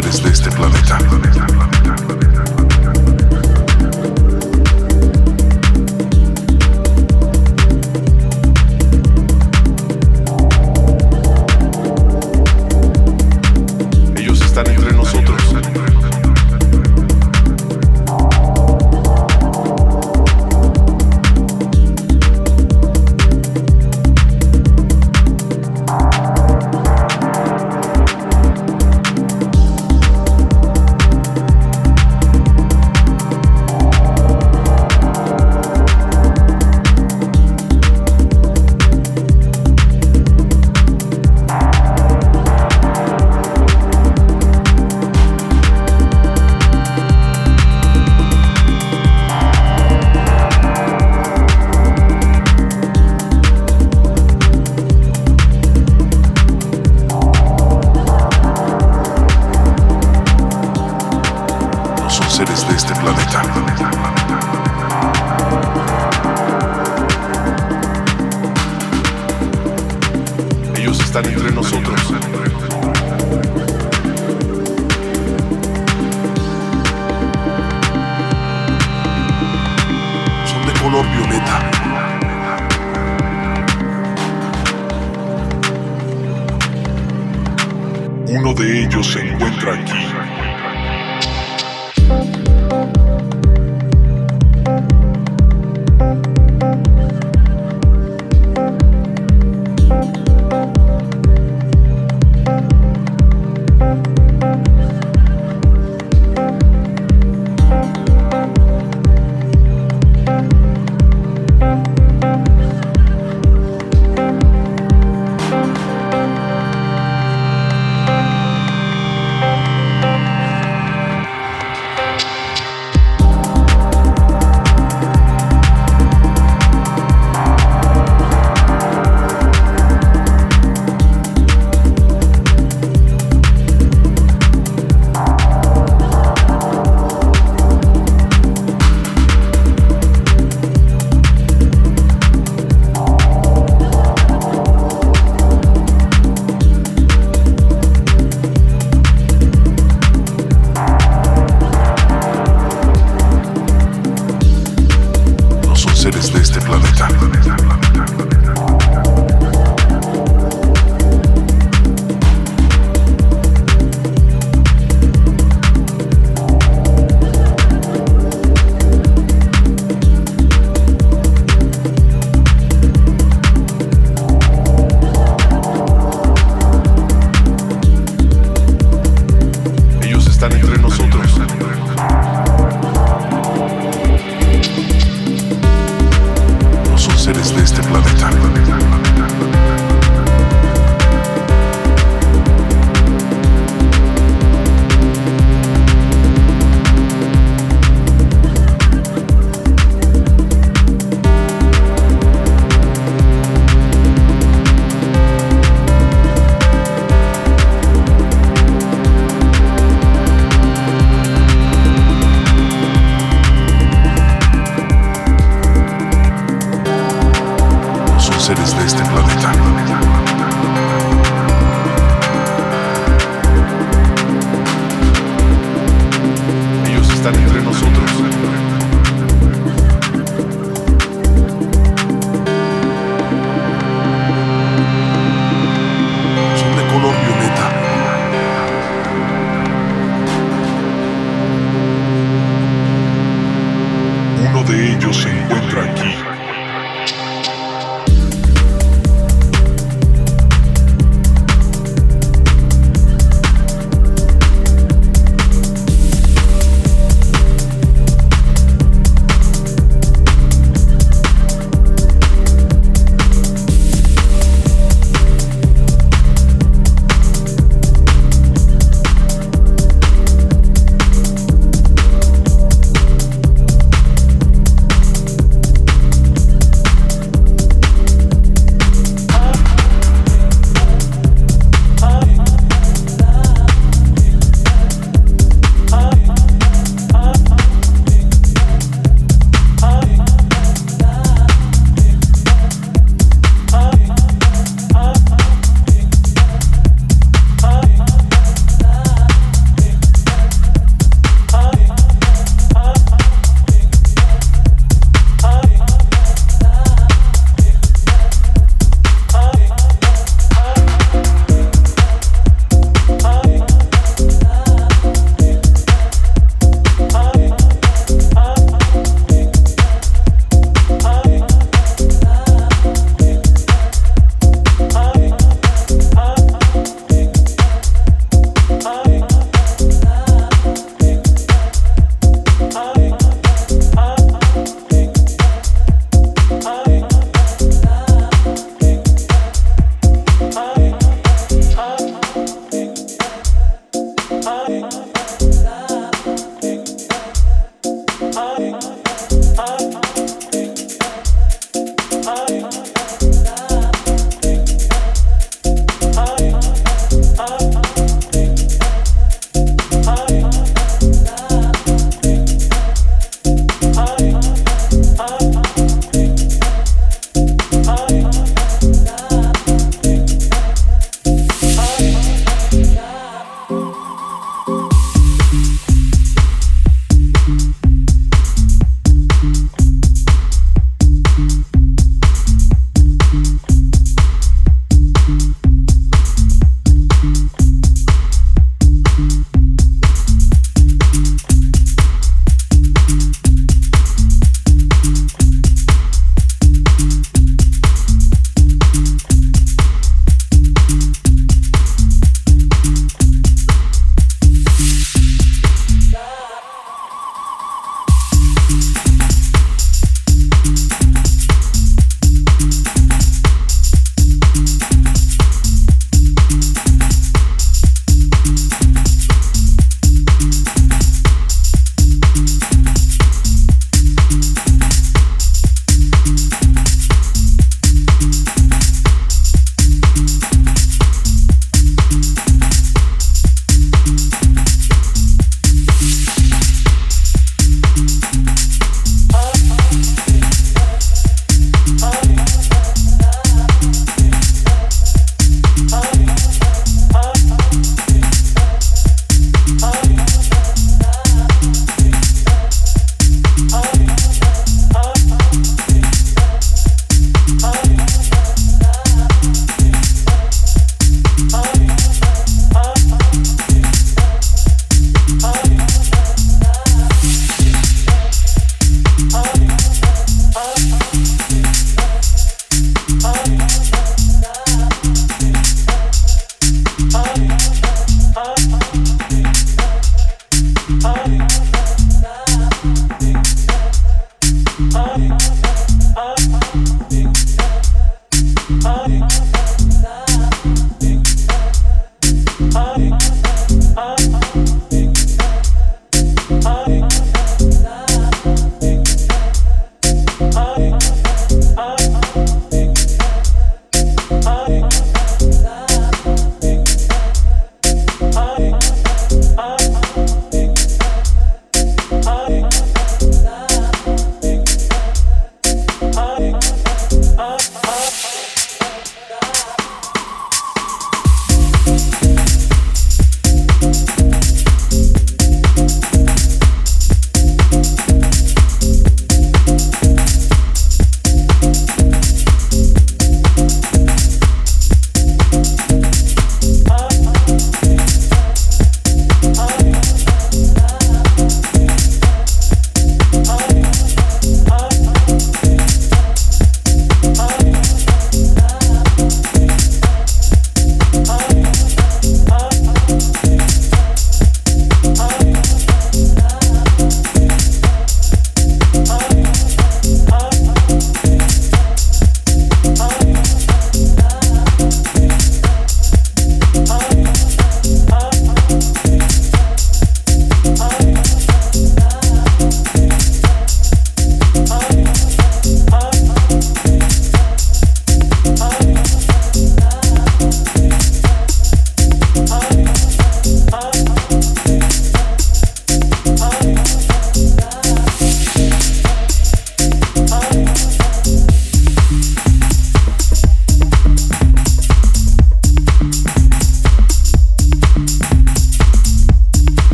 seres de este planeta.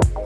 Bye.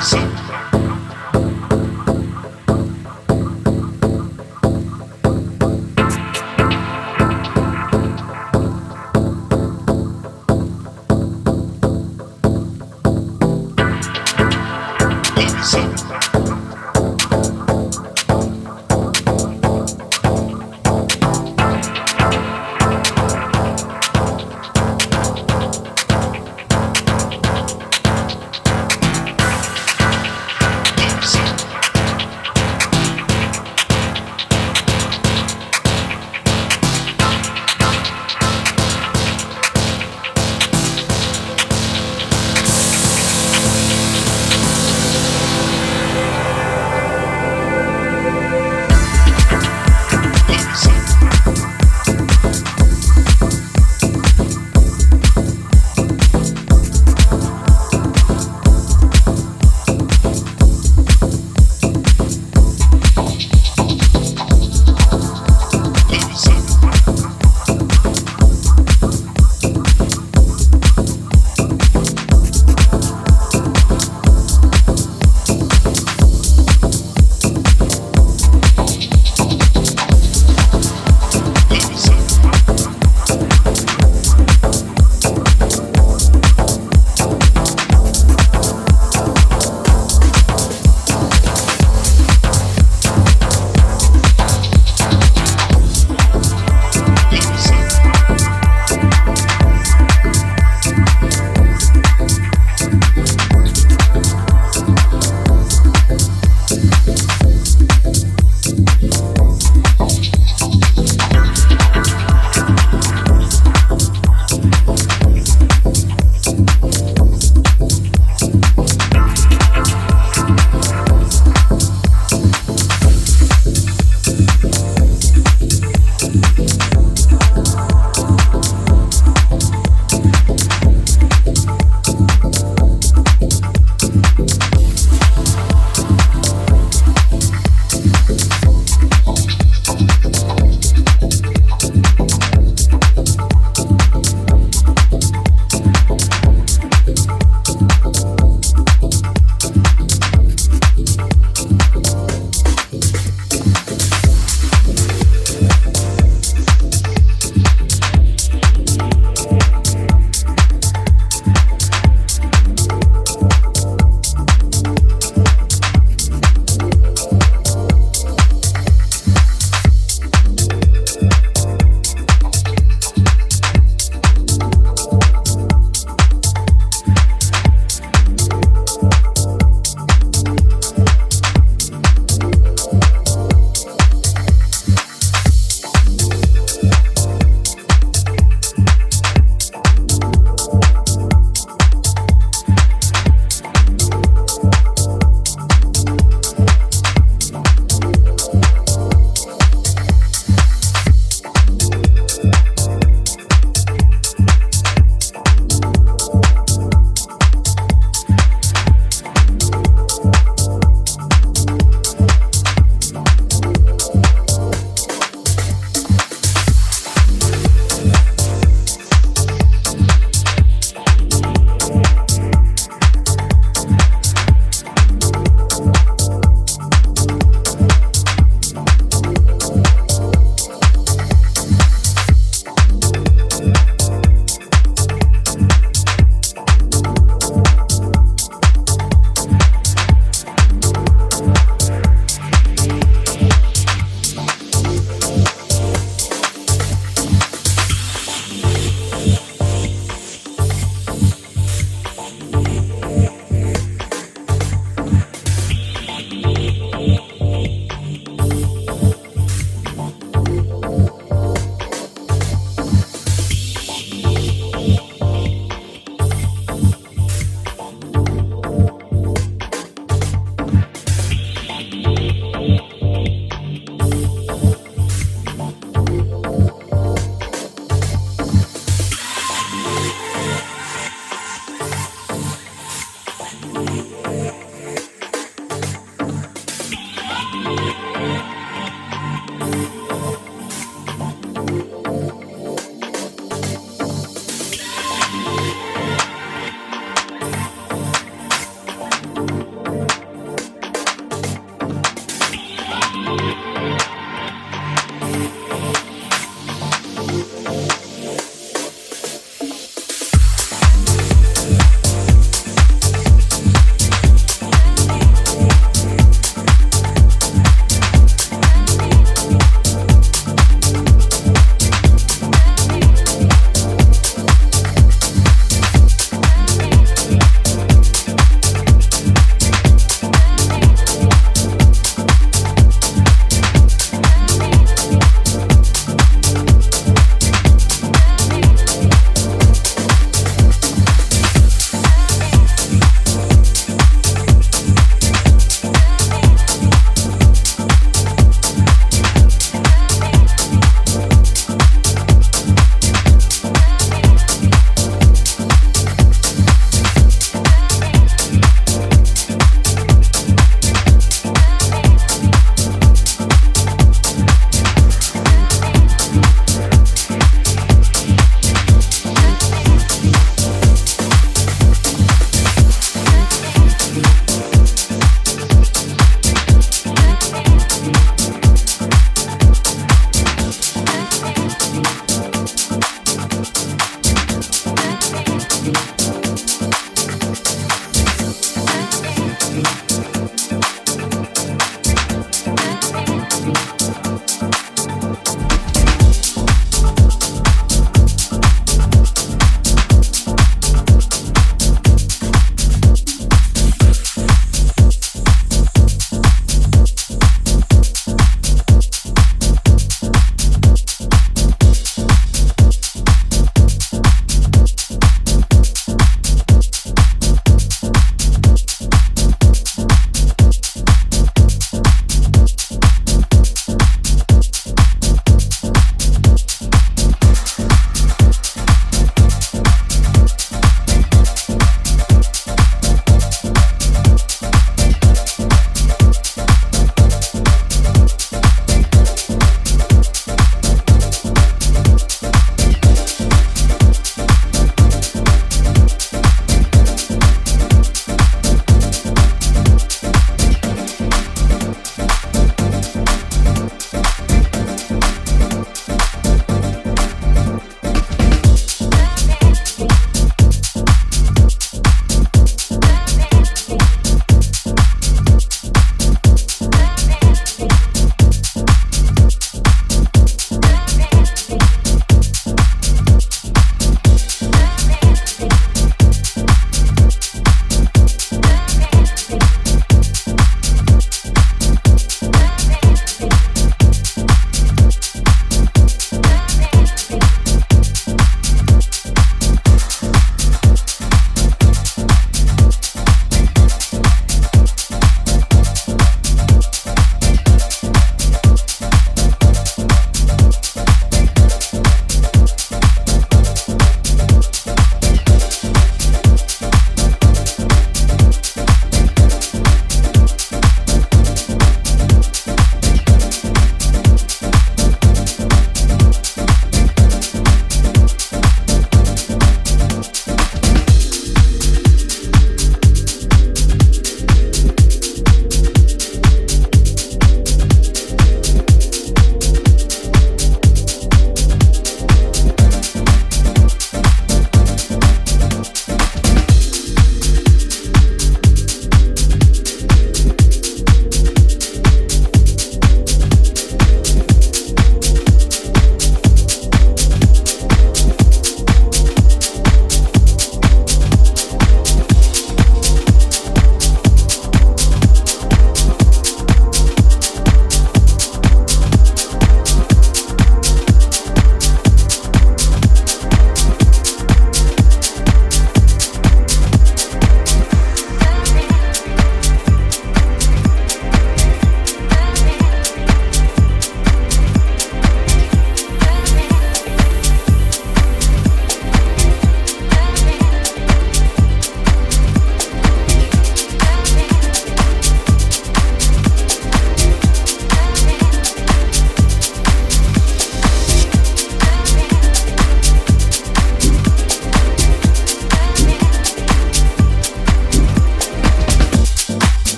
Música